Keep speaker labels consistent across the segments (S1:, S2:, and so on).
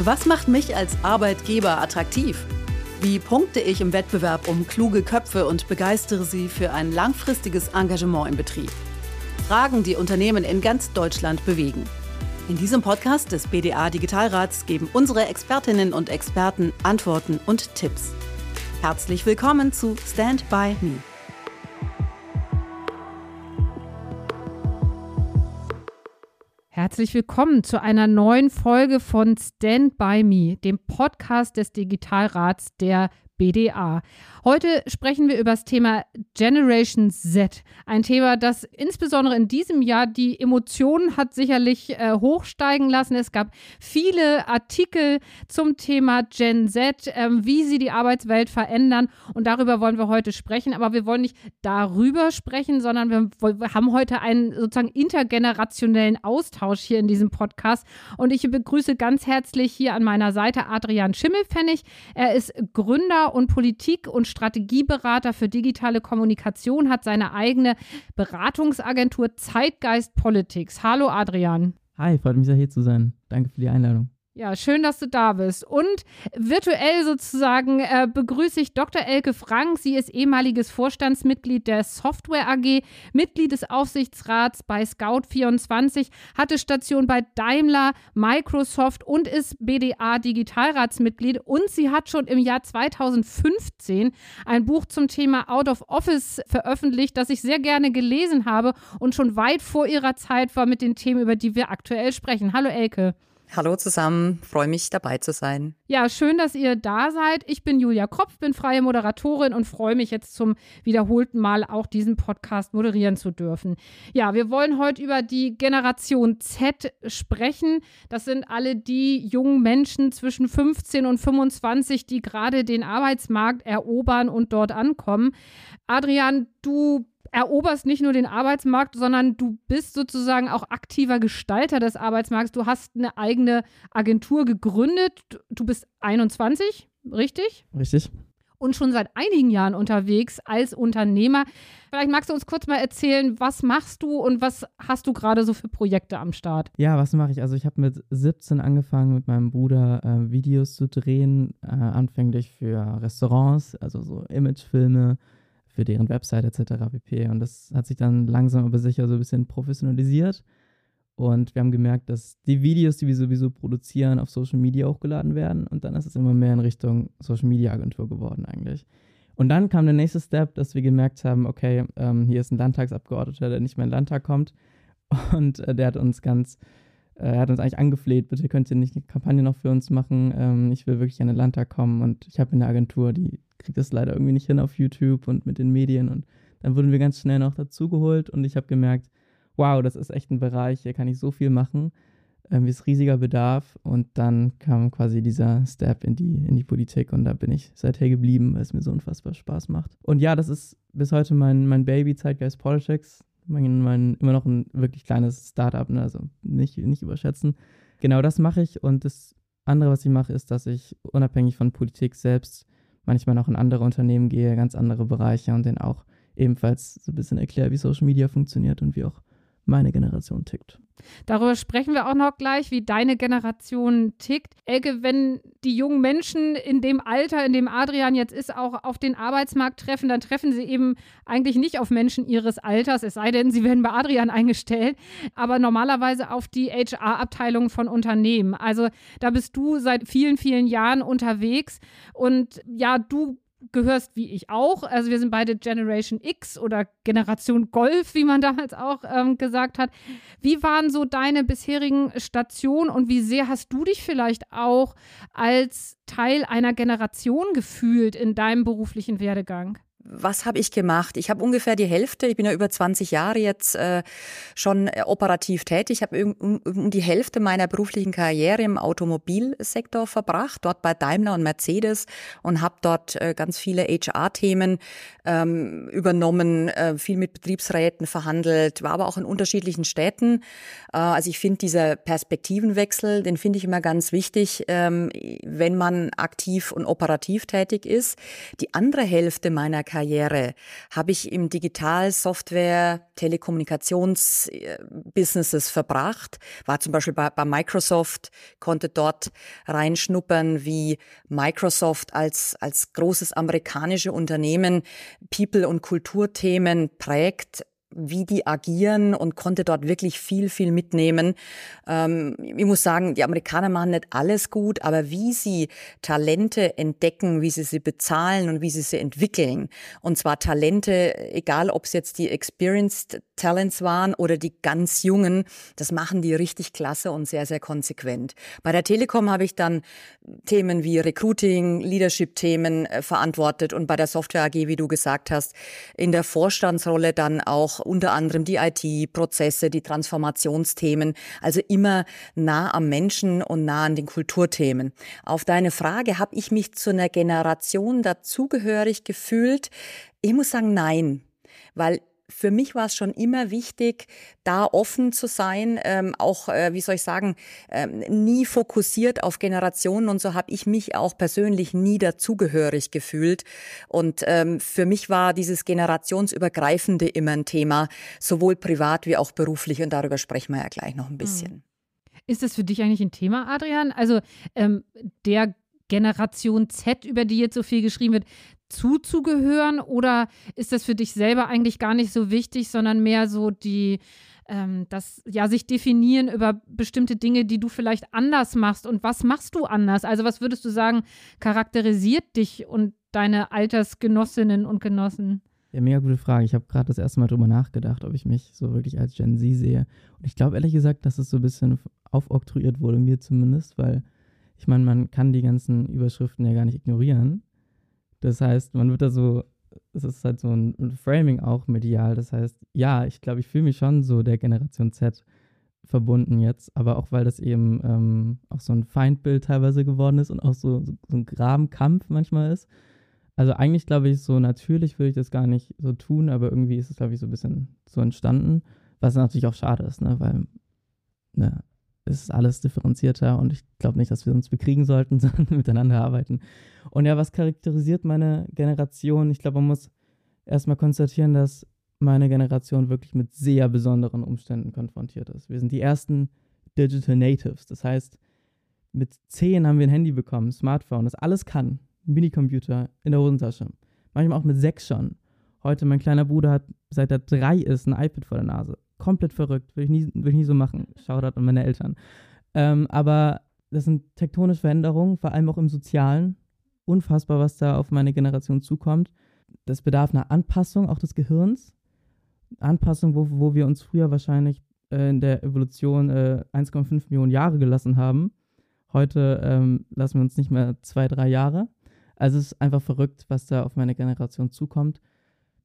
S1: Was macht mich als Arbeitgeber attraktiv? Wie punkte ich im Wettbewerb um kluge Köpfe und begeistere sie für ein langfristiges Engagement im Betrieb? Fragen, die Unternehmen in ganz Deutschland bewegen. In diesem Podcast des BDA Digitalrats geben unsere Expertinnen und Experten Antworten und Tipps. Herzlich willkommen zu Stand by Me.
S2: Herzlich willkommen zu einer neuen Folge von Stand By Me, dem Podcast des Digitalrats der BDA. Heute sprechen wir über das Thema Generation Z. Ein Thema, das insbesondere in diesem Jahr die Emotionen hat sicherlich äh, hochsteigen lassen. Es gab viele Artikel zum Thema Gen Z, äh, wie sie die Arbeitswelt verändern. Und darüber wollen wir heute sprechen. Aber wir wollen nicht darüber sprechen, sondern wir, wir haben heute einen sozusagen intergenerationellen Austausch hier in diesem Podcast. Und ich begrüße ganz herzlich hier an meiner Seite Adrian Schimmelpfennig. Er ist Gründer und Politik- und Strategieberater für digitale Kommunikation, hat seine eigene Beratungsagentur Zeitgeist Politics. Hallo Adrian.
S3: Hi, freut mich sehr hier zu sein. Danke für die Einladung.
S2: Ja, schön, dass du da bist. Und virtuell sozusagen äh, begrüße ich Dr. Elke Frank. Sie ist ehemaliges Vorstandsmitglied der Software AG, Mitglied des Aufsichtsrats bei Scout24, hatte Station bei Daimler, Microsoft und ist BDA Digitalratsmitglied. Und sie hat schon im Jahr 2015 ein Buch zum Thema Out of Office veröffentlicht, das ich sehr gerne gelesen habe und schon weit vor ihrer Zeit war mit den Themen, über die wir aktuell sprechen. Hallo Elke.
S4: Hallo zusammen, freue mich dabei zu sein.
S2: Ja, schön, dass ihr da seid. Ich bin Julia Kropf, bin freie Moderatorin und freue mich jetzt zum wiederholten Mal auch diesen Podcast moderieren zu dürfen. Ja, wir wollen heute über die Generation Z sprechen. Das sind alle die jungen Menschen zwischen 15 und 25, die gerade den Arbeitsmarkt erobern und dort ankommen. Adrian, du eroberst nicht nur den Arbeitsmarkt, sondern du bist sozusagen auch aktiver Gestalter des Arbeitsmarkts. Du hast eine eigene Agentur gegründet. Du bist 21, richtig?
S3: Richtig.
S2: Und schon seit einigen Jahren unterwegs als Unternehmer. Vielleicht magst du uns kurz mal erzählen, was machst du und was hast du gerade so für Projekte am Start?
S3: Ja, was mache ich? Also ich habe mit 17 angefangen, mit meinem Bruder äh, Videos zu drehen, äh, anfänglich für Restaurants, also so Imagefilme, für deren Website etc. pp. Und das hat sich dann langsam aber sicher so ein bisschen professionalisiert. Und wir haben gemerkt, dass die Videos, die wir sowieso produzieren, auf Social Media hochgeladen werden. Und dann ist es immer mehr in Richtung Social Media Agentur geworden eigentlich. Und dann kam der nächste Step, dass wir gemerkt haben, okay, ähm, hier ist ein Landtagsabgeordneter, der nicht mehr in den Landtag kommt. Und äh, der hat uns ganz, er hat uns eigentlich angefleht, bitte könnt ihr nicht eine Kampagne noch für uns machen. Ähm, ich will wirklich in den Landtag kommen. Und ich habe eine Agentur, die kriege das leider irgendwie nicht hin auf YouTube und mit den Medien. Und dann wurden wir ganz schnell noch dazugeholt und ich habe gemerkt, wow, das ist echt ein Bereich, hier kann ich so viel machen. Ähm, ist riesiger Bedarf. Und dann kam quasi dieser Step in die, in die Politik und da bin ich seither geblieben, weil es mir so unfassbar Spaß macht. Und ja, das ist bis heute mein, mein Baby, Zeitgeist Politics. Mein, mein, immer noch ein wirklich kleines Startup, ne? also nicht, nicht überschätzen. Genau das mache ich und das andere, was ich mache, ist, dass ich unabhängig von Politik selbst manchmal noch in andere Unternehmen gehe, ganz andere Bereiche und denen auch ebenfalls so ein bisschen erkläre, wie Social Media funktioniert und wie auch meine Generation tickt.
S2: Darüber sprechen wir auch noch gleich, wie deine Generation tickt. Elke, wenn die jungen Menschen in dem Alter, in dem Adrian jetzt ist, auch auf den Arbeitsmarkt treffen, dann treffen sie eben eigentlich nicht auf Menschen ihres Alters, es sei denn, sie werden bei Adrian eingestellt, aber normalerweise auf die HR-Abteilung von Unternehmen. Also da bist du seit vielen, vielen Jahren unterwegs und ja, du gehörst wie ich auch. Also wir sind beide Generation X oder Generation Golf, wie man damals auch ähm, gesagt hat. Wie waren so deine bisherigen Stationen und wie sehr hast du dich vielleicht auch als Teil einer Generation gefühlt in deinem beruflichen Werdegang?
S4: Was habe ich gemacht? Ich habe ungefähr die Hälfte, ich bin ja über 20 Jahre jetzt äh, schon äh, operativ tätig. Ich habe um, um, die Hälfte meiner beruflichen Karriere im Automobilsektor verbracht, dort bei Daimler und Mercedes und habe dort äh, ganz viele HR-Themen ähm, übernommen, äh, viel mit Betriebsräten verhandelt, war aber auch in unterschiedlichen Städten. Äh, also ich finde dieser Perspektivenwechsel, den finde ich immer ganz wichtig, ähm, wenn man aktiv und operativ tätig ist. Die andere Hälfte meiner Karriere habe ich im Digital, Software, Telekommunikationsbusinesses verbracht. War zum Beispiel bei, bei Microsoft, konnte dort reinschnuppern, wie Microsoft als, als großes amerikanische Unternehmen People- und Kulturthemen prägt wie die agieren und konnte dort wirklich viel, viel mitnehmen. Ähm, ich muss sagen, die Amerikaner machen nicht alles gut, aber wie sie Talente entdecken, wie sie sie bezahlen und wie sie sie entwickeln. Und zwar Talente, egal ob es jetzt die Experienced Talents waren oder die ganz Jungen, das machen die richtig klasse und sehr, sehr konsequent. Bei der Telekom habe ich dann Themen wie Recruiting, Leadership-Themen äh, verantwortet und bei der Software AG, wie du gesagt hast, in der Vorstandsrolle dann auch unter anderem die IT-Prozesse, die Transformationsthemen, also immer nah am Menschen und nah an den Kulturthemen. Auf deine Frage, habe ich mich zu einer Generation dazugehörig gefühlt? Ich muss sagen, nein, weil für mich war es schon immer wichtig, da offen zu sein, ähm, auch, äh, wie soll ich sagen, ähm, nie fokussiert auf Generationen und so habe ich mich auch persönlich nie dazugehörig gefühlt. Und ähm, für mich war dieses generationsübergreifende immer ein Thema, sowohl privat wie auch beruflich und darüber sprechen wir ja gleich noch ein hm. bisschen.
S2: Ist das für dich eigentlich ein Thema, Adrian? Also ähm, der Generation Z, über die jetzt so viel geschrieben wird, zuzugehören? Oder ist das für dich selber eigentlich gar nicht so wichtig, sondern mehr so die, ähm, das, ja, sich definieren über bestimmte Dinge, die du vielleicht anders machst? Und was machst du anders? Also, was würdest du sagen, charakterisiert dich und deine Altersgenossinnen und Genossen?
S3: Ja, mega gute Frage. Ich habe gerade das erste Mal drüber nachgedacht, ob ich mich so wirklich als Gen Z sehe. Und ich glaube ehrlich gesagt, dass es so ein bisschen aufoktroyiert wurde, mir zumindest, weil ich meine, man kann die ganzen Überschriften ja gar nicht ignorieren. Das heißt, man wird da so, es ist halt so ein, Framing auch medial. Das heißt, ja, ich glaube, ich fühle mich schon so der Generation Z verbunden jetzt, aber auch weil das eben ähm, auch so ein Feindbild teilweise geworden ist und auch so, so, so ein Grabenkampf manchmal ist. Also eigentlich glaube ich, so natürlich würde ich das gar nicht so tun, aber irgendwie ist es, glaube ich, so ein bisschen so entstanden, was natürlich auch schade ist, ne? weil ne, ist alles differenzierter und ich glaube nicht, dass wir uns bekriegen sollten, sondern miteinander arbeiten. Und ja, was charakterisiert meine Generation? Ich glaube, man muss erstmal konstatieren, dass meine Generation wirklich mit sehr besonderen Umständen konfrontiert ist. Wir sind die ersten Digital Natives. Das heißt, mit zehn haben wir ein Handy bekommen, Smartphone, das alles kann. Minicomputer in der Hosentasche. Manchmal auch mit sechs schon. Heute, mein kleiner Bruder hat, seit er drei ist, ein iPad vor der Nase komplett verrückt. Würde ich nie, würde ich nie so machen. Shoutout an meine Eltern. Ähm, aber das sind tektonische Veränderungen, vor allem auch im Sozialen. Unfassbar, was da auf meine Generation zukommt. Das bedarf einer Anpassung auch des Gehirns. Anpassung, wo, wo wir uns früher wahrscheinlich äh, in der Evolution äh, 1,5 Millionen Jahre gelassen haben. Heute ähm, lassen wir uns nicht mehr zwei, drei Jahre. Also es ist einfach verrückt, was da auf meine Generation zukommt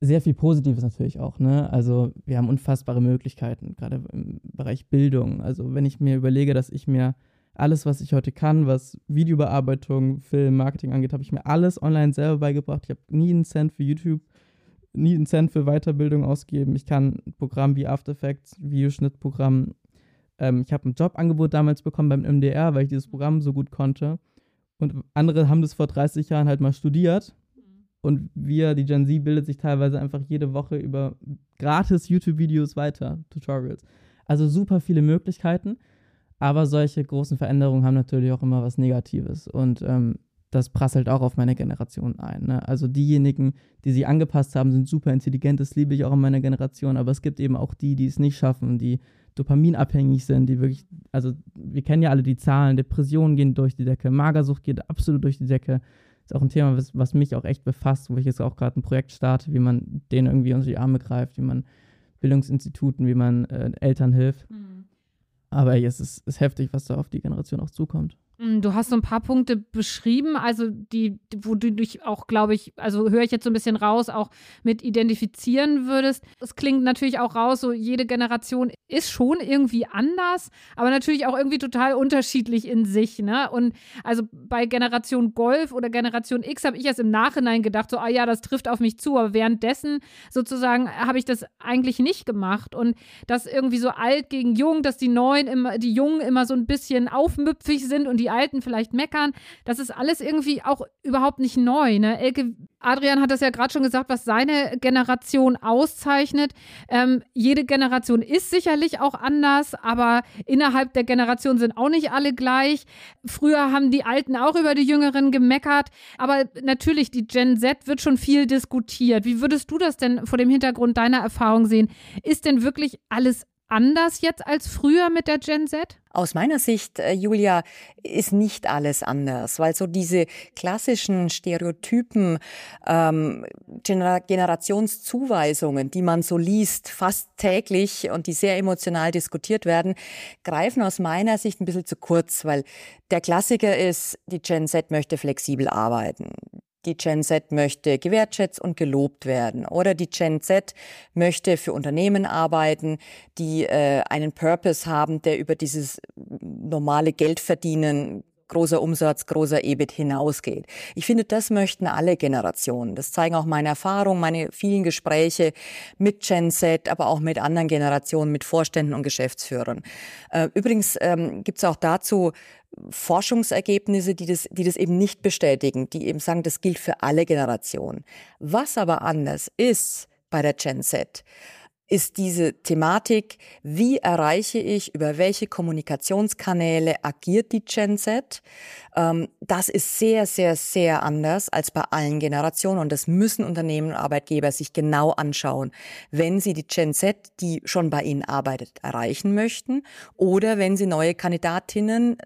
S3: sehr viel Positives natürlich auch. Ne? Also wir haben unfassbare Möglichkeiten, gerade im Bereich Bildung. Also wenn ich mir überlege, dass ich mir alles, was ich heute kann, was Videobearbeitung, Film, Marketing angeht, habe ich mir alles online selber beigebracht. Ich habe nie einen Cent für YouTube, nie einen Cent für Weiterbildung ausgeben. Ich kann ein Programm wie After Effects, Videoschnittprogramm. Ähm, ich habe ein Jobangebot damals bekommen beim MDR, weil ich dieses Programm so gut konnte. Und andere haben das vor 30 Jahren halt mal studiert und wir, die Gen Z, bildet sich teilweise einfach jede Woche über gratis YouTube-Videos weiter, Tutorials. Also super viele Möglichkeiten. Aber solche großen Veränderungen haben natürlich auch immer was Negatives. Und ähm, das prasselt auch auf meine Generation ein. Ne? Also diejenigen, die sich angepasst haben, sind super intelligent. Das liebe ich auch in meiner Generation. Aber es gibt eben auch die, die es nicht schaffen, die dopaminabhängig sind, die wirklich, also wir kennen ja alle die Zahlen, Depressionen gehen durch die Decke, Magersucht geht absolut durch die Decke ist auch ein Thema, was, was mich auch echt befasst, wo ich jetzt auch gerade ein Projekt starte, wie man denen irgendwie unter die Arme greift, wie man Bildungsinstituten, wie man äh, Eltern hilft. Mhm. Aber es ist, ist heftig, was da auf die Generation auch zukommt.
S2: Mm, du hast so ein paar Punkte beschrieben, also die, wo du dich auch, glaube ich, also höre ich jetzt so ein bisschen raus, auch mit identifizieren würdest. Es klingt natürlich auch raus, so jede Generation ist schon irgendwie anders, aber natürlich auch irgendwie total unterschiedlich in sich. Ne? Und also bei Generation Golf oder Generation X habe ich erst im Nachhinein gedacht, so, ah ja, das trifft auf mich zu, aber währenddessen sozusagen habe ich das eigentlich nicht gemacht. Und das irgendwie so alt gegen jung, dass die Neuen immer, die Jungen immer so ein bisschen aufmüpfig sind und die Alten vielleicht meckern. Das ist alles irgendwie auch überhaupt nicht neu. Ne? Elke, Adrian hat das ja gerade schon gesagt, was seine Generation auszeichnet. Ähm, jede Generation ist sicherlich auch anders, aber innerhalb der Generation sind auch nicht alle gleich. Früher haben die Alten auch über die Jüngeren gemeckert, aber natürlich, die Gen Z wird schon viel diskutiert. Wie würdest du das denn vor dem Hintergrund deiner Erfahrung sehen? Ist denn wirklich alles anders jetzt als früher mit der Gen Z?
S4: Aus meiner Sicht, äh, Julia, ist nicht alles anders, weil so diese klassischen Stereotypen, ähm, Gener Generationszuweisungen, die man so liest, fast täglich und die sehr emotional diskutiert werden, greifen aus meiner Sicht ein bisschen zu kurz, weil der Klassiker ist, die Gen Z möchte flexibel arbeiten. Die Gen Z möchte gewertschätzt und gelobt werden. Oder die Gen Z möchte für Unternehmen arbeiten, die äh, einen Purpose haben, der über dieses normale Geldverdienen großer Umsatz, großer EBIT hinausgeht. Ich finde, das möchten alle Generationen. Das zeigen auch meine Erfahrungen, meine vielen Gespräche mit Gen Z, aber auch mit anderen Generationen, mit Vorständen und Geschäftsführern. Äh, übrigens ähm, gibt es auch dazu Forschungsergebnisse, die das, die das eben nicht bestätigen, die eben sagen, das gilt für alle Generationen. Was aber anders ist bei der Gen Z, ist diese Thematik, wie erreiche ich, über welche Kommunikationskanäle agiert die Gen Z. Ähm, das ist sehr, sehr, sehr anders als bei allen Generationen und das müssen Unternehmen und Arbeitgeber sich genau anschauen, wenn sie die Gen Z, die schon bei ihnen arbeitet, erreichen möchten oder wenn sie neue Kandidatinnen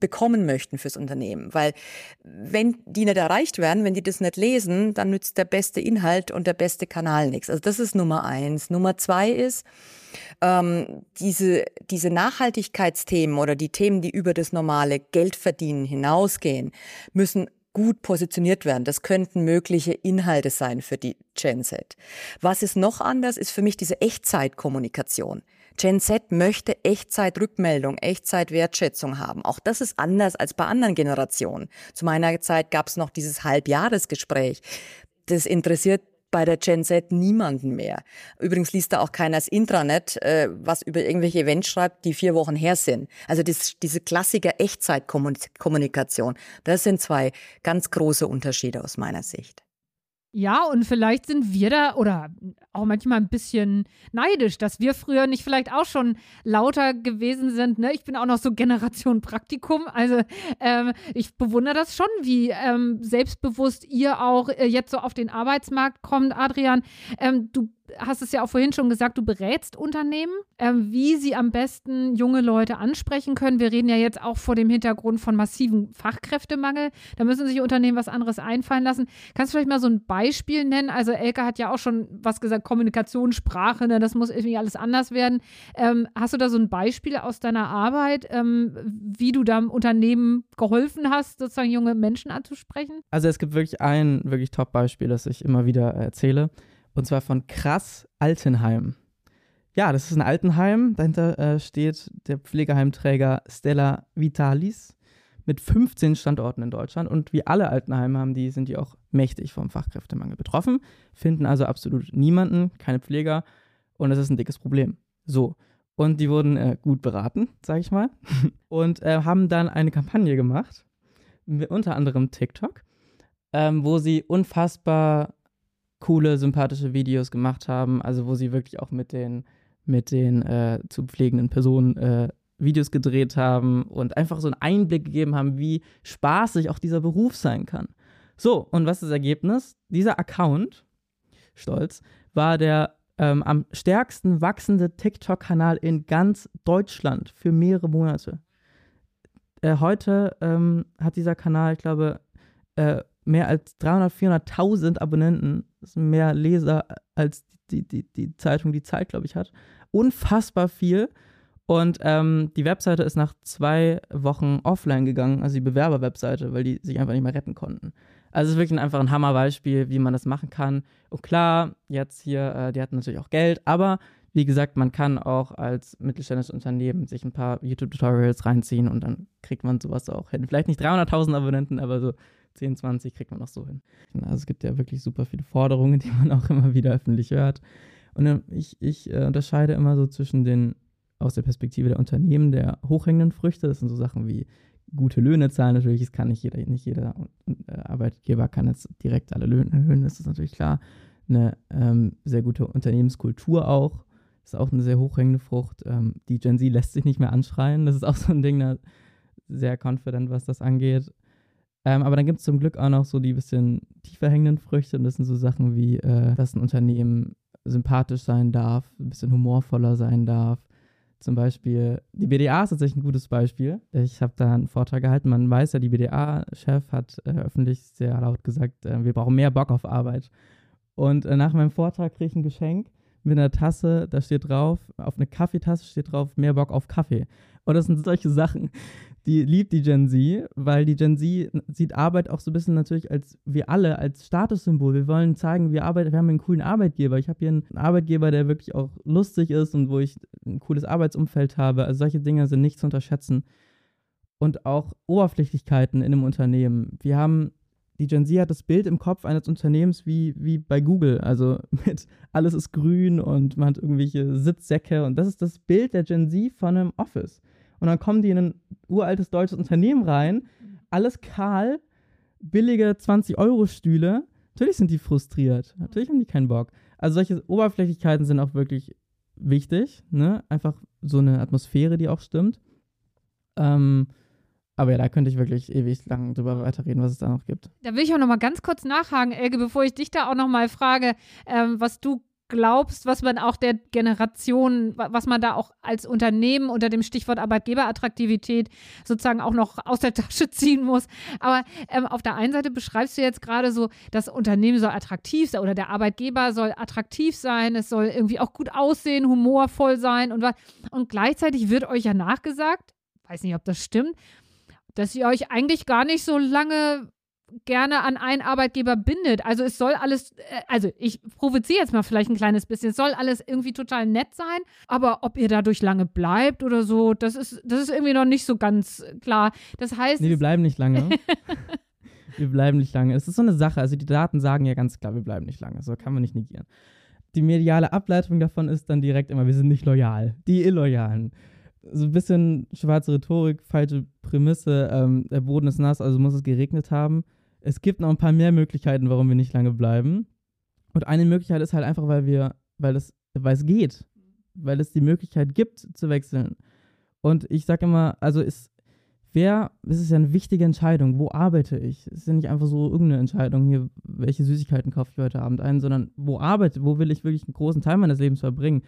S4: bekommen möchten fürs Unternehmen. Weil wenn die nicht erreicht werden, wenn die das nicht lesen, dann nützt der beste Inhalt und der beste Kanal nichts. Also das ist Nummer eins. Nummer zwei ist, ähm, diese, diese Nachhaltigkeitsthemen oder die Themen, die über das normale Geldverdienen hinausgehen, müssen gut positioniert werden. Das könnten mögliche Inhalte sein für die Gen Z. Was ist noch anders, ist für mich diese Echtzeitkommunikation. Gen Z möchte Echtzeit-Rückmeldung, Echtzeit-Wertschätzung haben. Auch das ist anders als bei anderen Generationen. Zu meiner Zeit gab es noch dieses Halbjahresgespräch. Das interessiert bei der Gen Z niemanden mehr. Übrigens liest da auch keiner das Intranet, äh, was über irgendwelche Events schreibt, die vier Wochen her sind. Also das, diese Klassiker Echtzeitkommunikation, das sind zwei ganz große Unterschiede aus meiner Sicht.
S2: Ja, und vielleicht sind wir da oder auch manchmal ein bisschen neidisch, dass wir früher nicht vielleicht auch schon lauter gewesen sind. Ne? Ich bin auch noch so Generation Praktikum. Also ähm, ich bewundere das schon, wie ähm, selbstbewusst ihr auch äh, jetzt so auf den Arbeitsmarkt kommt, Adrian. Ähm, du hast es ja auch vorhin schon gesagt, du berätst Unternehmen, ähm, wie sie am besten junge Leute ansprechen können. Wir reden ja jetzt auch vor dem Hintergrund von massivem Fachkräftemangel. Da müssen sich Unternehmen was anderes einfallen lassen. Kannst du vielleicht mal so ein Beispiel nennen? Also Elke hat ja auch schon was gesagt, Kommunikation, Sprache, ne? das muss irgendwie alles anders werden. Ähm, hast du da so ein Beispiel aus deiner Arbeit, ähm, wie du da Unternehmen geholfen hast, sozusagen junge Menschen anzusprechen?
S3: Also es gibt wirklich ein wirklich Top-Beispiel, das ich immer wieder erzähle. Und zwar von Krass Altenheim. Ja, das ist ein Altenheim. Dahinter äh, steht der Pflegeheimträger Stella Vitalis mit 15 Standorten in Deutschland. Und wie alle Altenheime haben die, sind die auch mächtig vom Fachkräftemangel betroffen, finden also absolut niemanden, keine Pfleger. Und das ist ein dickes Problem. So. Und die wurden äh, gut beraten, sage ich mal. Und äh, haben dann eine Kampagne gemacht, unter anderem TikTok, ähm, wo sie unfassbar coole, sympathische Videos gemacht haben, also wo sie wirklich auch mit den, mit den äh, zu pflegenden Personen äh, Videos gedreht haben und einfach so einen Einblick gegeben haben, wie spaßig auch dieser Beruf sein kann. So, und was ist das Ergebnis? Dieser Account, stolz, war der ähm, am stärksten wachsende TikTok-Kanal in ganz Deutschland für mehrere Monate. Äh, heute ähm, hat dieser Kanal, ich glaube, äh, mehr als 300.000, 400.000 Abonnenten. Das sind mehr Leser als die, die, die Zeitung Die Zeit, glaube ich, hat. Unfassbar viel. Und ähm, die Webseite ist nach zwei Wochen offline gegangen, also die Bewerberwebseite, weil die sich einfach nicht mehr retten konnten. Also es ist wirklich einfach ein Hammerbeispiel, wie man das machen kann. Und klar, jetzt hier, äh, die hatten natürlich auch Geld, aber wie gesagt, man kann auch als mittelständisches Unternehmen sich ein paar YouTube-Tutorials reinziehen und dann kriegt man sowas auch hin. Vielleicht nicht 300.000 Abonnenten, aber so 10, 20 kriegt man noch so hin. Also es gibt ja wirklich super viele Forderungen, die man auch immer wieder öffentlich hört. Und ich, ich äh, unterscheide immer so zwischen den, aus der Perspektive der Unternehmen, der hochhängenden Früchte, das sind so Sachen wie gute Löhne zahlen. Natürlich, es kann nicht jeder, nicht jeder äh, Arbeitgeber kann jetzt direkt alle Löhne erhöhen, das ist natürlich klar. Eine ähm, sehr gute Unternehmenskultur auch, ist auch eine sehr hochhängende Frucht. Ähm, die Gen Z lässt sich nicht mehr anschreien, das ist auch so ein Ding, da sehr confident, was das angeht. Ähm, aber dann gibt es zum Glück auch noch so die bisschen tiefer hängenden Früchte und das sind so Sachen wie, äh, dass ein Unternehmen sympathisch sein darf, ein bisschen humorvoller sein darf. Zum Beispiel, die BDA ist tatsächlich ein gutes Beispiel. Ich habe da einen Vortrag gehalten. Man weiß ja, die BDA-Chef hat äh, öffentlich sehr laut gesagt, äh, wir brauchen mehr Bock auf Arbeit. Und äh, nach meinem Vortrag kriege ich ein Geschenk mit einer Tasse, da steht drauf, auf eine Kaffeetasse steht drauf, mehr Bock auf Kaffee. Und das sind solche Sachen, die liebt die Gen Z, weil die Gen Z sieht Arbeit auch so ein bisschen natürlich als wir alle als Statussymbol. Wir wollen zeigen, wir arbeiten, wir haben einen coolen Arbeitgeber. Ich habe hier einen Arbeitgeber, der wirklich auch lustig ist und wo ich ein cooles Arbeitsumfeld habe. Also solche Dinge sind nicht zu unterschätzen. Und auch Oberflächlichkeiten in einem Unternehmen. Wir haben die Gen Z hat das Bild im Kopf eines Unternehmens wie, wie bei Google. Also mit alles ist grün und man hat irgendwelche Sitzsäcke. Und das ist das Bild der Gen Z von einem Office. Und dann kommen die in ein uraltes deutsches Unternehmen rein, alles kahl, billige 20-Euro-Stühle. Natürlich sind die frustriert. Natürlich haben die keinen Bock. Also solche Oberflächlichkeiten sind auch wirklich wichtig. Ne? Einfach so eine Atmosphäre, die auch stimmt. Ähm, aber ja, da könnte ich wirklich ewig lang drüber weiterreden, was es da noch gibt.
S2: Da will ich auch noch mal ganz kurz nachhaken, Elke, bevor ich dich da auch noch mal frage, ähm, was du glaubst, was man auch der Generation, was man da auch als Unternehmen unter dem Stichwort Arbeitgeberattraktivität sozusagen auch noch aus der Tasche ziehen muss. Aber ähm, auf der einen Seite beschreibst du jetzt gerade so, das Unternehmen soll attraktiv sein oder der Arbeitgeber soll attraktiv sein, es soll irgendwie auch gut aussehen, humorvoll sein und was. Und gleichzeitig wird euch ja nachgesagt, weiß nicht, ob das stimmt, dass ihr euch eigentlich gar nicht so lange gerne an einen Arbeitgeber bindet. Also es soll alles, äh, also ich provoziere jetzt mal vielleicht ein kleines bisschen, es soll alles irgendwie total nett sein, aber ob ihr dadurch lange bleibt oder so, das ist, das ist irgendwie noch nicht so ganz klar. Das heißt.
S3: Nee, wir bleiben nicht lange. wir bleiben nicht lange. Es ist so eine Sache, also die Daten sagen ja ganz klar, wir bleiben nicht lange. So kann man nicht negieren. Die mediale Ableitung davon ist dann direkt immer, wir sind nicht loyal. Die Illoyalen so ein bisschen schwarze Rhetorik, falsche Prämisse. Ähm, der Boden ist nass, also muss es geregnet haben. Es gibt noch ein paar mehr Möglichkeiten, warum wir nicht lange bleiben. Und eine Möglichkeit ist halt einfach, weil wir, weil es, weil es geht, weil es die Möglichkeit gibt zu wechseln. Und ich sage immer, also ist, wer, es ist ja eine wichtige Entscheidung, wo arbeite ich? Es ist ja nicht einfach so irgendeine Entscheidung hier, welche Süßigkeiten kaufe ich heute Abend ein, sondern wo arbeite, wo will ich wirklich einen großen Teil meines Lebens verbringen?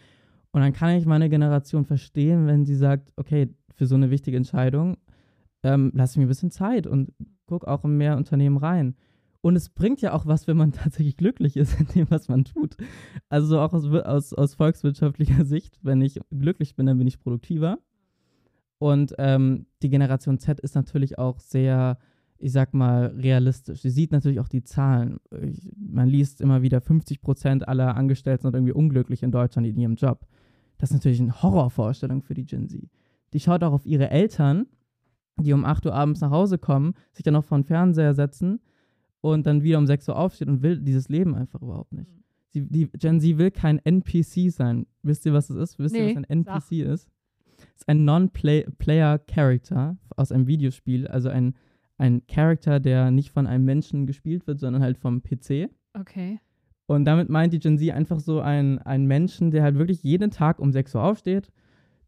S3: Und dann kann ich meine Generation verstehen, wenn sie sagt, okay, für so eine wichtige Entscheidung ähm, lasse ich mir ein bisschen Zeit und gucke auch in mehr Unternehmen rein. Und es bringt ja auch was, wenn man tatsächlich glücklich ist in dem, was man tut. Also auch aus, aus, aus volkswirtschaftlicher Sicht, wenn ich glücklich bin, dann bin ich produktiver. Und ähm, die Generation Z ist natürlich auch sehr, ich sag mal, realistisch. Sie sieht natürlich auch die Zahlen. Ich, man liest immer wieder, 50 Prozent aller Angestellten sind irgendwie unglücklich in Deutschland in ihrem Job. Das ist natürlich eine Horrorvorstellung für die Gen Z. Die schaut auch auf ihre Eltern die um 8 Uhr abends nach Hause kommen, sich dann noch vor den Fernseher setzen und dann wieder um 6 Uhr aufstehen und will dieses Leben einfach überhaupt nicht. Mhm. Sie, die Gen Z will kein NPC sein. Wisst ihr, was das ist? Wisst nee, ihr, was ein NPC sag. ist? Es ist ein Non-Player-Character aus einem Videospiel, also ein, ein Character, der nicht von einem Menschen gespielt wird, sondern halt vom PC.
S2: Okay.
S3: Und damit meint die Gen Z einfach so einen, einen Menschen, der halt wirklich jeden Tag um 6 Uhr aufsteht,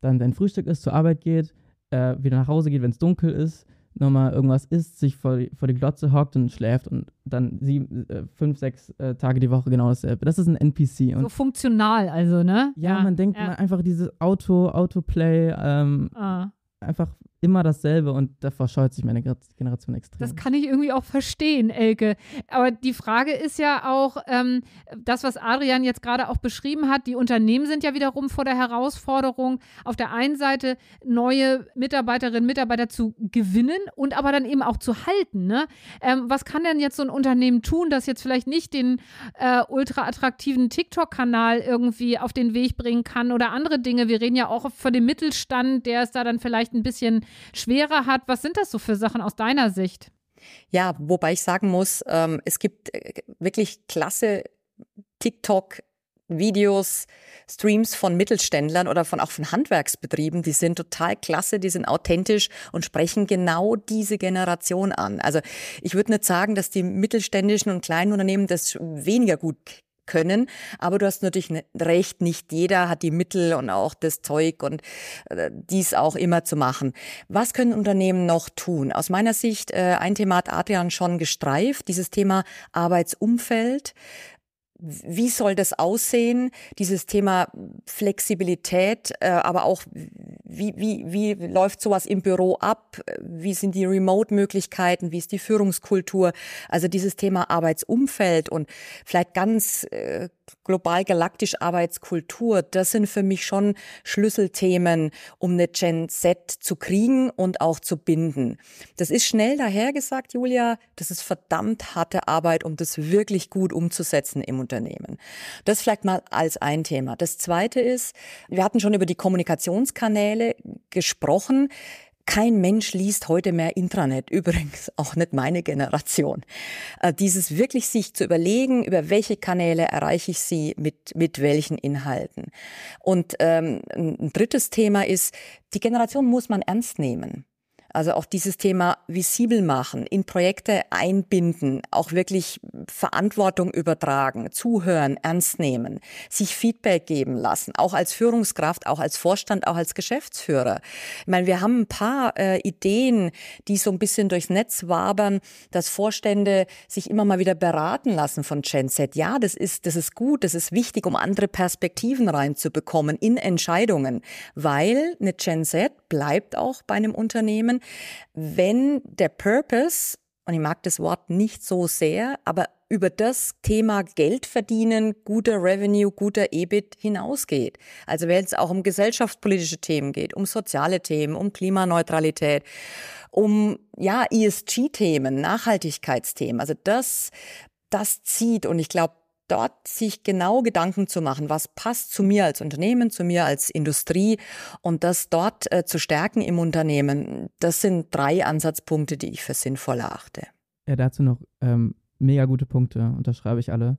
S3: dann sein Frühstück ist, zur Arbeit geht, äh, wieder nach Hause geht, wenn es dunkel ist, nochmal irgendwas isst, sich vor die, vor die Glotze hockt und schläft und dann sieben, äh, fünf, sechs äh, Tage die Woche genau dasselbe. Das ist ein NPC.
S2: Und so funktional also, ne?
S3: Ja, ja man denkt ja. einfach dieses Auto, Autoplay, ähm, ah. einfach immer dasselbe und davor scheut sich meine Generation extrem.
S2: Das kann ich irgendwie auch verstehen, Elke. Aber die Frage ist ja auch, ähm, das, was Adrian jetzt gerade auch beschrieben hat, die Unternehmen sind ja wiederum vor der Herausforderung, auf der einen Seite neue Mitarbeiterinnen und Mitarbeiter zu gewinnen und aber dann eben auch zu halten. Ne? Ähm, was kann denn jetzt so ein Unternehmen tun, das jetzt vielleicht nicht den äh, ultra attraktiven TikTok-Kanal irgendwie auf den Weg bringen kann oder andere Dinge? Wir reden ja auch von dem Mittelstand, der es da dann vielleicht ein bisschen schwerer hat. Was sind das so für Sachen aus deiner Sicht?
S4: Ja, wobei ich sagen muss, ähm, es gibt äh, wirklich klasse TikTok Videos, Streams von Mittelständlern oder von auch von Handwerksbetrieben, die sind total klasse, die sind authentisch und sprechen genau diese Generation an. Also ich würde nicht sagen, dass die mittelständischen und kleinen Unternehmen das weniger gut können. Aber du hast natürlich recht, nicht jeder hat die Mittel und auch das Zeug und äh, dies auch immer zu machen. Was können Unternehmen noch tun? Aus meiner Sicht, äh, ein Thema hat Adrian schon gestreift, dieses Thema Arbeitsumfeld wie soll das aussehen, dieses Thema Flexibilität, äh, aber auch wie, wie, wie läuft sowas im Büro ab, wie sind die Remote-Möglichkeiten, wie ist die Führungskultur, also dieses Thema Arbeitsumfeld und vielleicht ganz äh, global galaktisch Arbeitskultur, das sind für mich schon Schlüsselthemen, um eine Gen Z zu kriegen und auch zu binden. Das ist schnell dahergesagt, Julia, das ist verdammt harte Arbeit, um das wirklich gut umzusetzen im Unternehmen. Das vielleicht mal als ein Thema. Das zweite ist, wir hatten schon über die Kommunikationskanäle gesprochen. Kein Mensch liest heute mehr Intranet, übrigens auch nicht meine Generation. Äh, dieses wirklich sich zu überlegen, über welche Kanäle erreiche ich sie mit, mit welchen Inhalten. Und ähm, ein drittes Thema ist, die Generation muss man ernst nehmen. Also auch dieses Thema visibel machen, in Projekte einbinden, auch wirklich Verantwortung übertragen, zuhören, ernst nehmen, sich Feedback geben lassen, auch als Führungskraft, auch als Vorstand, auch als Geschäftsführer. Ich meine, wir haben ein paar äh, Ideen, die so ein bisschen durchs Netz wabern, dass Vorstände sich immer mal wieder beraten lassen von Genset. Ja, das ist, das ist gut, das ist wichtig, um andere Perspektiven reinzubekommen in Entscheidungen, weil eine Genset bleibt auch bei einem Unternehmen wenn der Purpose, und ich mag das Wort nicht so sehr, aber über das Thema Geld verdienen, guter Revenue, guter EBIT hinausgeht. Also wenn es auch um gesellschaftspolitische Themen geht, um soziale Themen, um Klimaneutralität, um ja ESG-Themen, Nachhaltigkeitsthemen. Also das, das zieht und ich glaube, dort sich genau Gedanken zu machen, was passt zu mir als Unternehmen, zu mir als Industrie und das dort äh, zu stärken im Unternehmen, das sind drei Ansatzpunkte, die ich für sinnvoll erachte.
S3: Ja, dazu noch ähm, mega gute Punkte, unterschreibe ich alle.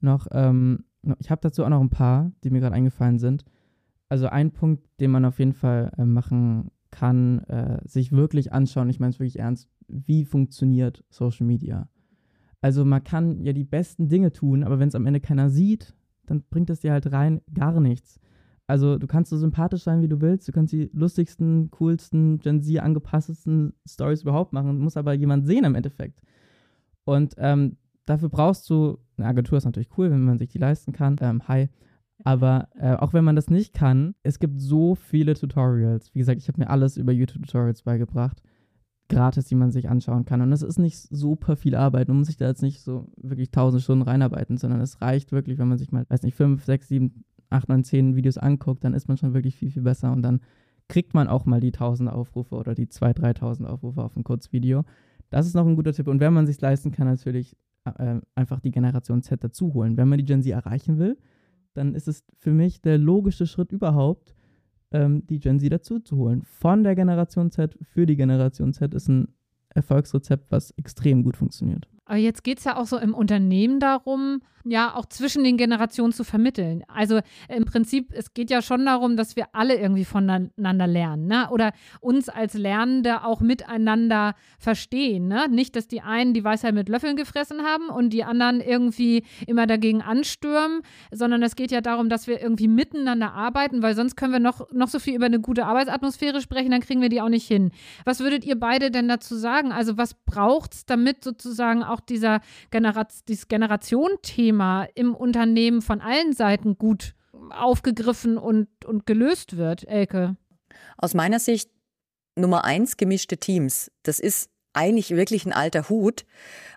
S3: Noch, ähm, ich habe dazu auch noch ein paar, die mir gerade eingefallen sind. Also ein Punkt, den man auf jeden Fall äh, machen kann, äh, sich wirklich anschauen, ich meine es wirklich ernst, wie funktioniert Social Media? Also man kann ja die besten Dinge tun, aber wenn es am Ende keiner sieht, dann bringt es dir halt rein gar nichts. Also du kannst so sympathisch sein, wie du willst, du kannst die lustigsten, coolsten, Gen Z angepasstesten Stories überhaupt machen, muss aber jemand sehen im Endeffekt. Und ähm, dafür brauchst du, eine Agentur ist natürlich cool, wenn man sich die leisten kann, ähm, hi. Aber äh, auch wenn man das nicht kann, es gibt so viele Tutorials. Wie gesagt, ich habe mir alles über YouTube-Tutorials beigebracht gratis, die man sich anschauen kann. Und das ist nicht super viel Arbeit. Man muss sich da jetzt nicht so wirklich tausend Stunden reinarbeiten, sondern es reicht wirklich, wenn man sich mal, weiß nicht, fünf, sechs, sieben, acht, neun, zehn Videos anguckt, dann ist man schon wirklich viel, viel besser und dann kriegt man auch mal die tausend Aufrufe oder die zwei, dreitausend Aufrufe auf ein Kurzvideo. Das ist noch ein guter Tipp. Und wenn man sich leisten kann, natürlich äh, einfach die Generation Z dazu holen. Wenn man die Gen Z erreichen will, dann ist es für mich der logische Schritt überhaupt, ähm, die Gen Z dazu zu holen. Von der Generation Z für die Generation Z ist ein Erfolgsrezept, was extrem gut funktioniert.
S2: Aber jetzt geht es ja auch so im Unternehmen darum, ja, auch zwischen den Generationen zu vermitteln. Also im Prinzip, es geht ja schon darum, dass wir alle irgendwie voneinander lernen, ne? Oder uns als Lernende auch miteinander verstehen, ne? Nicht, dass die einen die Weisheit mit Löffeln gefressen haben und die anderen irgendwie immer dagegen anstürmen, sondern es geht ja darum, dass wir irgendwie miteinander arbeiten, weil sonst können wir noch, noch so viel über eine gute Arbeitsatmosphäre sprechen, dann kriegen wir die auch nicht hin. Was würdet ihr beide denn dazu sagen? Also was braucht es, damit sozusagen auch dieser Generation, dieses Generation-Thema Thema im Unternehmen von allen Seiten gut aufgegriffen und, und gelöst wird, Elke?
S4: Aus meiner Sicht Nummer eins gemischte Teams. Das ist eigentlich wirklich ein alter Hut.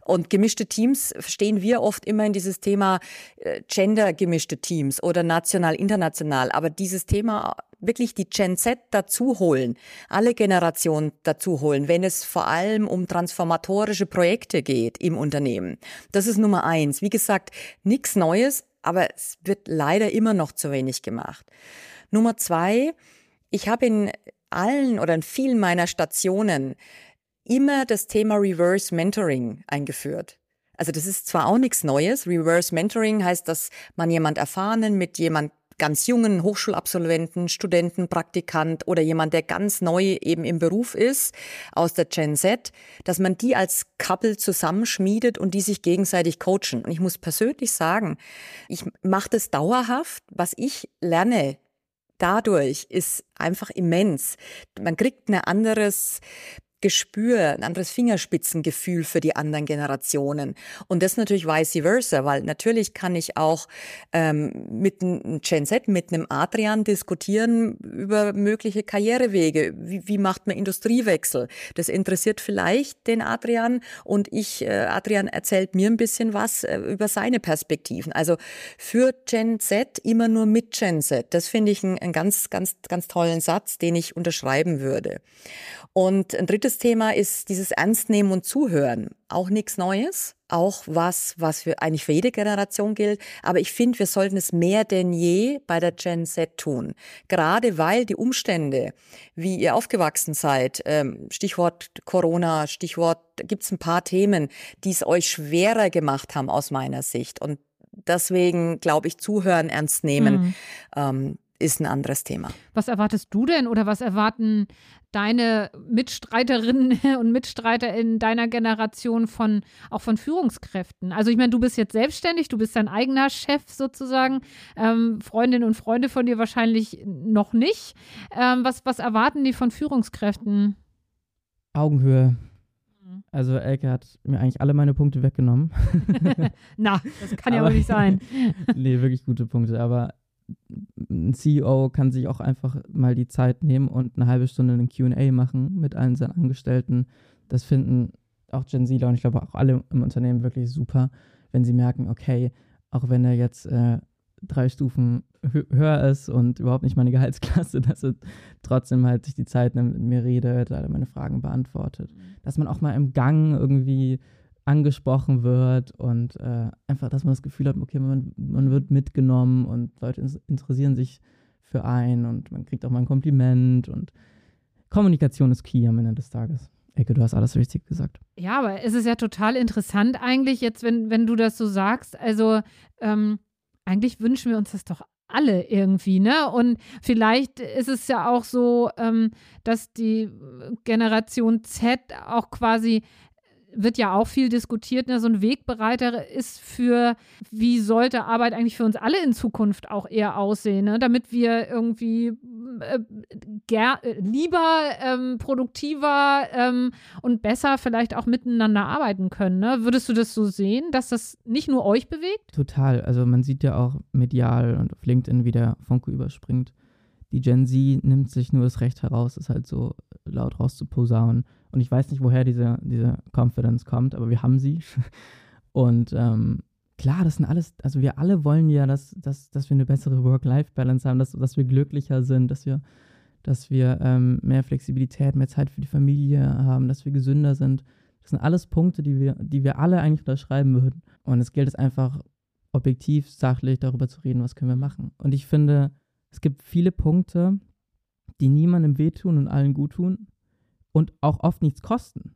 S4: Und gemischte Teams verstehen wir oft immer in dieses Thema äh, Gender gemischte Teams oder national, international. Aber dieses Thema wirklich die Gen Z dazu holen, alle Generationen dazu holen, wenn es vor allem um transformatorische Projekte geht im Unternehmen. Das ist Nummer eins. Wie gesagt, nichts Neues, aber es wird leider immer noch zu wenig gemacht. Nummer zwei, ich habe in allen oder in vielen meiner Stationen immer das Thema Reverse Mentoring eingeführt. Also das ist zwar auch nichts Neues. Reverse Mentoring heißt, dass man jemand Erfahrenen mit jemand ganz jungen Hochschulabsolventen, Studenten, Praktikant oder jemand, der ganz neu eben im Beruf ist, aus der Gen Z, dass man die als Couple zusammenschmiedet und die sich gegenseitig coachen. Und ich muss persönlich sagen, ich mache das dauerhaft. Was ich lerne dadurch ist einfach immens. Man kriegt ein anderes Gespür, ein anderes Fingerspitzengefühl für die anderen Generationen. Und das natürlich vice versa, weil natürlich kann ich auch ähm, mit einem Gen Z, mit einem Adrian diskutieren über mögliche Karrierewege. Wie, wie macht man Industriewechsel? Das interessiert vielleicht den Adrian und ich, äh, Adrian erzählt mir ein bisschen was äh, über seine Perspektiven. Also für Gen Z immer nur mit Gen Z. Das finde ich einen, einen ganz, ganz, ganz tollen Satz, den ich unterschreiben würde. Und ein drittes Thema ist dieses Ernstnehmen und Zuhören. Auch nichts Neues, auch was, was für, eigentlich für jede Generation gilt. Aber ich finde, wir sollten es mehr denn je bei der Gen Z tun. Gerade weil die Umstände, wie ihr aufgewachsen seid, ähm, Stichwort Corona, Stichwort, da gibt es ein paar Themen, die es euch schwerer gemacht haben aus meiner Sicht. Und deswegen glaube ich, zuhören, ernst nehmen, mhm. ähm, ist ein anderes Thema.
S2: Was erwartest du denn oder was erwarten deine Mitstreiterinnen und Mitstreiter in deiner Generation von auch von Führungskräften? Also ich meine, du bist jetzt selbstständig, du bist dein eigener Chef sozusagen. Ähm, Freundinnen und Freunde von dir wahrscheinlich noch nicht. Ähm, was, was erwarten die von Führungskräften?
S3: Augenhöhe. Mhm. Also Elke hat mir eigentlich alle meine Punkte weggenommen.
S2: Na, das kann ja wohl nicht sein.
S3: nee, wirklich gute Punkte. Aber ein CEO kann sich auch einfach mal die Zeit nehmen und eine halbe Stunde einen QA machen mit allen seinen Angestellten. Das finden auch Gen Zler und ich glaube auch alle im Unternehmen wirklich super, wenn sie merken, okay, auch wenn er jetzt äh, drei Stufen höher ist und überhaupt nicht meine Gehaltsklasse, dass er trotzdem halt sich die Zeit nimmt, mit mir redet, alle meine Fragen beantwortet. Mhm. Dass man auch mal im Gang irgendwie angesprochen wird und äh, einfach, dass man das Gefühl hat, okay, man, man wird mitgenommen und Leute interessieren sich für einen und man kriegt auch mal ein Kompliment und Kommunikation ist key am Ende des Tages. Ecke, du hast alles richtig gesagt.
S2: Ja, aber es ist ja total interessant eigentlich jetzt, wenn, wenn du das so sagst. Also ähm, eigentlich wünschen wir uns das doch alle irgendwie, ne? Und vielleicht ist es ja auch so, ähm, dass die Generation Z auch quasi wird ja auch viel diskutiert, ne? so ein Wegbereiter ist für, wie sollte Arbeit eigentlich für uns alle in Zukunft auch eher aussehen, ne? damit wir irgendwie äh, äh, lieber, ähm, produktiver ähm, und besser vielleicht auch miteinander arbeiten können. Ne? Würdest du das so sehen, dass das nicht nur euch bewegt?
S3: Total. Also man sieht ja auch medial und auf LinkedIn, wie der Funke überspringt. Die Gen Z nimmt sich nur das Recht heraus, es halt so laut rauszuposaunen und ich weiß nicht, woher diese, diese Confidence kommt, aber wir haben sie. Und ähm, klar, das sind alles, also wir alle wollen ja, dass, dass, dass wir eine bessere Work-Life-Balance haben, dass, dass wir glücklicher sind, dass wir, dass wir ähm, mehr Flexibilität, mehr Zeit für die Familie haben, dass wir gesünder sind. Das sind alles Punkte, die wir, die wir alle eigentlich unterschreiben würden. Und es gilt es einfach objektiv, sachlich darüber zu reden, was können wir machen. Und ich finde, es gibt viele Punkte, die niemandem wehtun und allen gut tun und auch oft nichts kosten.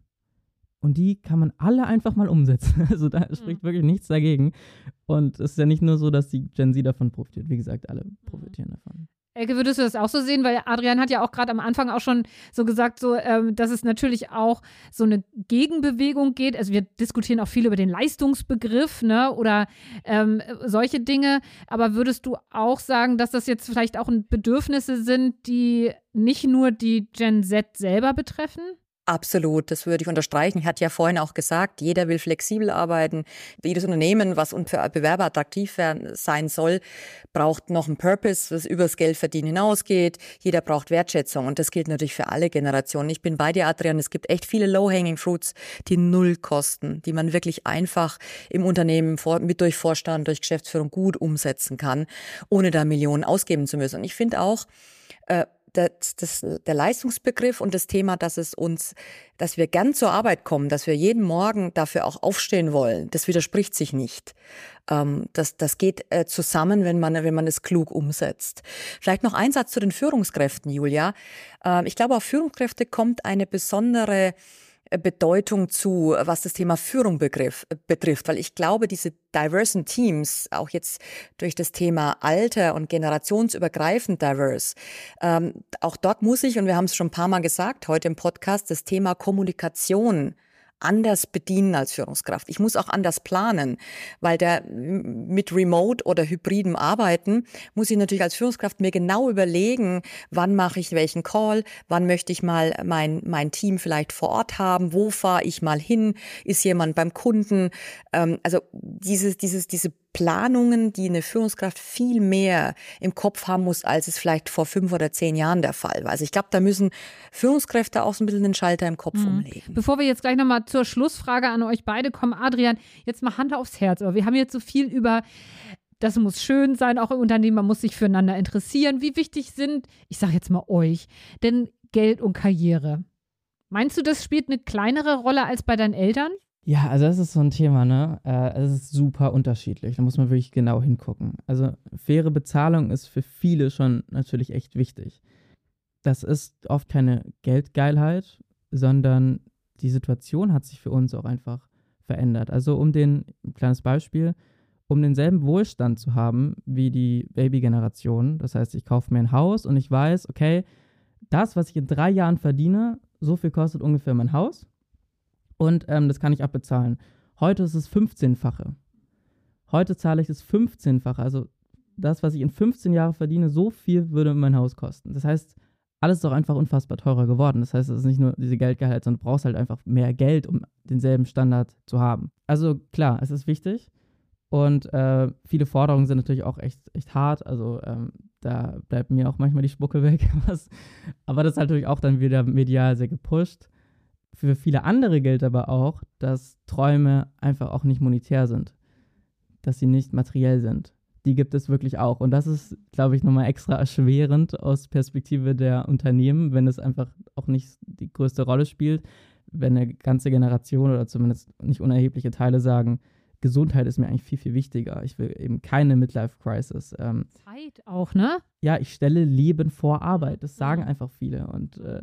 S3: Und die kann man alle einfach mal umsetzen. Also da mhm. spricht wirklich nichts dagegen. Und es ist ja nicht nur so, dass die Gen Z davon profitiert. Wie gesagt, alle mhm. profitieren davon.
S2: Elke, würdest du das auch so sehen? Weil Adrian hat ja auch gerade am Anfang auch schon so gesagt, so, ähm, dass es natürlich auch so eine Gegenbewegung geht. Also wir diskutieren auch viel über den Leistungsbegriff, ne? Oder ähm, solche Dinge. Aber würdest du auch sagen, dass das jetzt vielleicht auch Bedürfnisse sind, die nicht nur die Gen Z selber betreffen?
S4: Absolut, das würde ich unterstreichen. Ich hatte ja vorhin auch gesagt, jeder will flexibel arbeiten. Jedes Unternehmen, was für Bewerber attraktiv sein soll, braucht noch einen Purpose, was übers Geld verdienen hinausgeht. Jeder braucht Wertschätzung und das gilt natürlich für alle Generationen. Ich bin bei dir, Adrian. Es gibt echt viele Low-Hanging Fruits, die null kosten, die man wirklich einfach im Unternehmen mit durch Vorstand, durch Geschäftsführung gut umsetzen kann, ohne da Millionen ausgeben zu müssen. Und ich finde auch, äh, das, das, der Leistungsbegriff und das Thema, dass es uns, dass wir gern zur Arbeit kommen, dass wir jeden Morgen dafür auch aufstehen wollen, das widerspricht sich nicht. Ähm, das, das geht äh, zusammen, wenn man, wenn man es klug umsetzt. Vielleicht noch ein Satz zu den Führungskräften, Julia. Ähm, ich glaube, auf Führungskräfte kommt eine besondere Bedeutung zu, was das Thema Führung begriff, äh, betrifft, weil ich glaube, diese diversen Teams, auch jetzt durch das Thema Alter und generationsübergreifend divers, ähm, auch dort muss ich, und wir haben es schon ein paar Mal gesagt heute im Podcast, das Thema Kommunikation anders bedienen als Führungskraft. Ich muss auch anders planen, weil der mit Remote oder hybridem Arbeiten muss ich natürlich als Führungskraft mir genau überlegen, wann mache ich welchen Call, wann möchte ich mal mein, mein Team vielleicht vor Ort haben, wo fahre ich mal hin, ist jemand beim Kunden. Ähm, also dieses, dieses, diese Planungen, die eine Führungskraft viel mehr im Kopf haben muss, als es vielleicht vor fünf oder zehn Jahren der Fall war. Also ich glaube, da müssen Führungskräfte auch so ein bisschen den Schalter im Kopf mhm. umlegen.
S2: Bevor wir jetzt gleich nochmal zur Schlussfrage an euch beide kommen, Adrian, jetzt mal Hand aufs Herz. Aber wir haben jetzt so viel über das muss schön sein, auch im Unternehmen, man muss sich füreinander interessieren. Wie wichtig sind, ich sage jetzt mal euch, denn Geld und Karriere? Meinst du, das spielt eine kleinere Rolle als bei deinen Eltern?
S3: Ja, also das ist so ein Thema, ne? Äh, es ist super unterschiedlich. Da muss man wirklich genau hingucken. Also faire Bezahlung ist für viele schon natürlich echt wichtig. Das ist oft keine Geldgeilheit, sondern die Situation hat sich für uns auch einfach verändert. Also um den, ein kleines Beispiel, um denselben Wohlstand zu haben wie die Baby-Generation. Das heißt, ich kaufe mir ein Haus und ich weiß, okay, das, was ich in drei Jahren verdiene, so viel kostet ungefähr mein Haus und ähm, das kann ich abbezahlen. Heute ist es 15-fache. Heute zahle ich das 15-fache. Also das, was ich in 15 Jahren verdiene, so viel würde mein Haus kosten. Das heißt, alles ist auch einfach unfassbar teurer geworden. Das heißt, es ist nicht nur diese Geldgehalt, sondern du brauchst halt einfach mehr Geld, um denselben Standard zu haben. Also klar, es ist wichtig. Und äh, viele Forderungen sind natürlich auch echt, echt hart. Also ähm, da bleibt mir auch manchmal die Spucke weg. Aber das ist natürlich auch dann wieder medial sehr gepusht für viele andere gilt aber auch, dass Träume einfach auch nicht monetär sind, dass sie nicht materiell sind. Die gibt es wirklich auch. Und das ist, glaube ich, nochmal extra erschwerend aus Perspektive der Unternehmen, wenn es einfach auch nicht die größte Rolle spielt, wenn eine ganze Generation oder zumindest nicht unerhebliche Teile sagen, Gesundheit ist mir eigentlich viel, viel wichtiger. Ich will eben keine Midlife-Crisis. Ähm,
S2: Zeit auch, ne?
S3: Ja, ich stelle Leben vor Arbeit. Das sagen einfach viele. Und äh,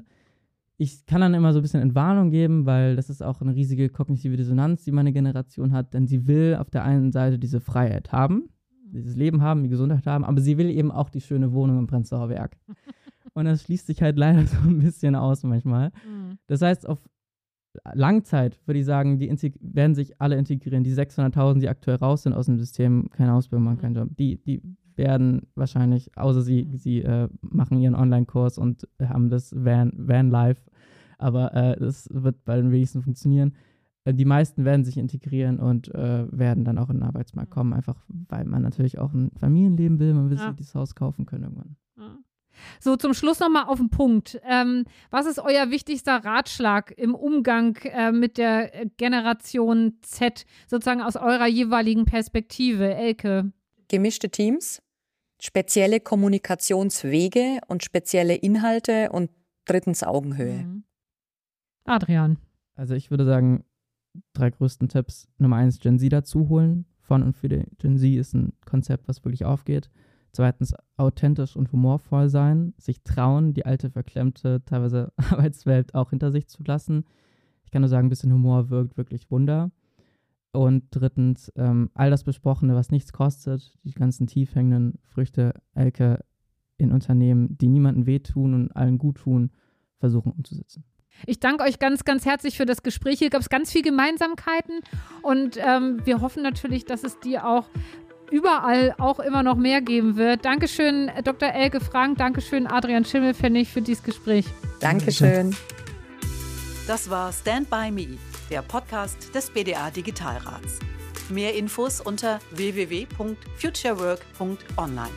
S3: ich kann dann immer so ein bisschen Entwarnung geben, weil das ist auch eine riesige kognitive Dissonanz, die meine Generation hat, denn sie will auf der einen Seite diese Freiheit haben, dieses Leben haben, die Gesundheit haben, aber sie will eben auch die schöne Wohnung im Prenzlauer Werk. Und das schließt sich halt leider so ein bisschen aus manchmal. Mhm. Das heißt, auf Langzeit würde ich sagen, die werden sich alle integrieren. Die 600.000, die aktuell raus sind aus dem System, keine Ausbildung machen, mhm. keinen Job, die, die werden wahrscheinlich, außer sie, mhm. sie äh, machen ihren Online-Kurs und haben das Van, Van Life aber äh, das wird bei den wenigsten funktionieren. Äh, die meisten werden sich integrieren und äh, werden dann auch in den Arbeitsmarkt kommen, einfach weil man natürlich auch ein Familienleben will, man will ja. sich dieses Haus kaufen können irgendwann. Ja.
S2: So, zum Schluss nochmal auf den Punkt. Ähm, was ist euer wichtigster Ratschlag im Umgang äh, mit der Generation Z, sozusagen aus eurer jeweiligen Perspektive, Elke?
S4: Gemischte Teams, spezielle Kommunikationswege und spezielle Inhalte und drittens Augenhöhe. Mhm.
S2: Adrian.
S3: Also ich würde sagen, drei größten Tipps. Nummer eins, Gen Z dazu holen. Von und für die Gen Z ist ein Konzept, was wirklich aufgeht. Zweitens, authentisch und humorvoll sein, sich trauen, die alte, verklemmte, teilweise Arbeitswelt auch hinter sich zu lassen. Ich kann nur sagen, ein bisschen Humor wirkt wirklich Wunder. Und drittens, ähm, all das Besprochene, was nichts kostet, die ganzen tiefhängenden Früchte, Elke in Unternehmen, die niemandem wehtun und allen gut tun, versuchen umzusetzen.
S2: Ich danke euch ganz, ganz herzlich für das Gespräch. Hier gab es ganz viele Gemeinsamkeiten und ähm, wir hoffen natürlich, dass es die auch überall auch immer noch mehr geben wird. Dankeschön, Dr. Elke Frank. Dankeschön, Adrian Schimmelfennig, für dieses Gespräch.
S4: Dankeschön.
S1: Das war Stand By Me, der Podcast des BDA Digitalrats. Mehr Infos unter www.futurework.online.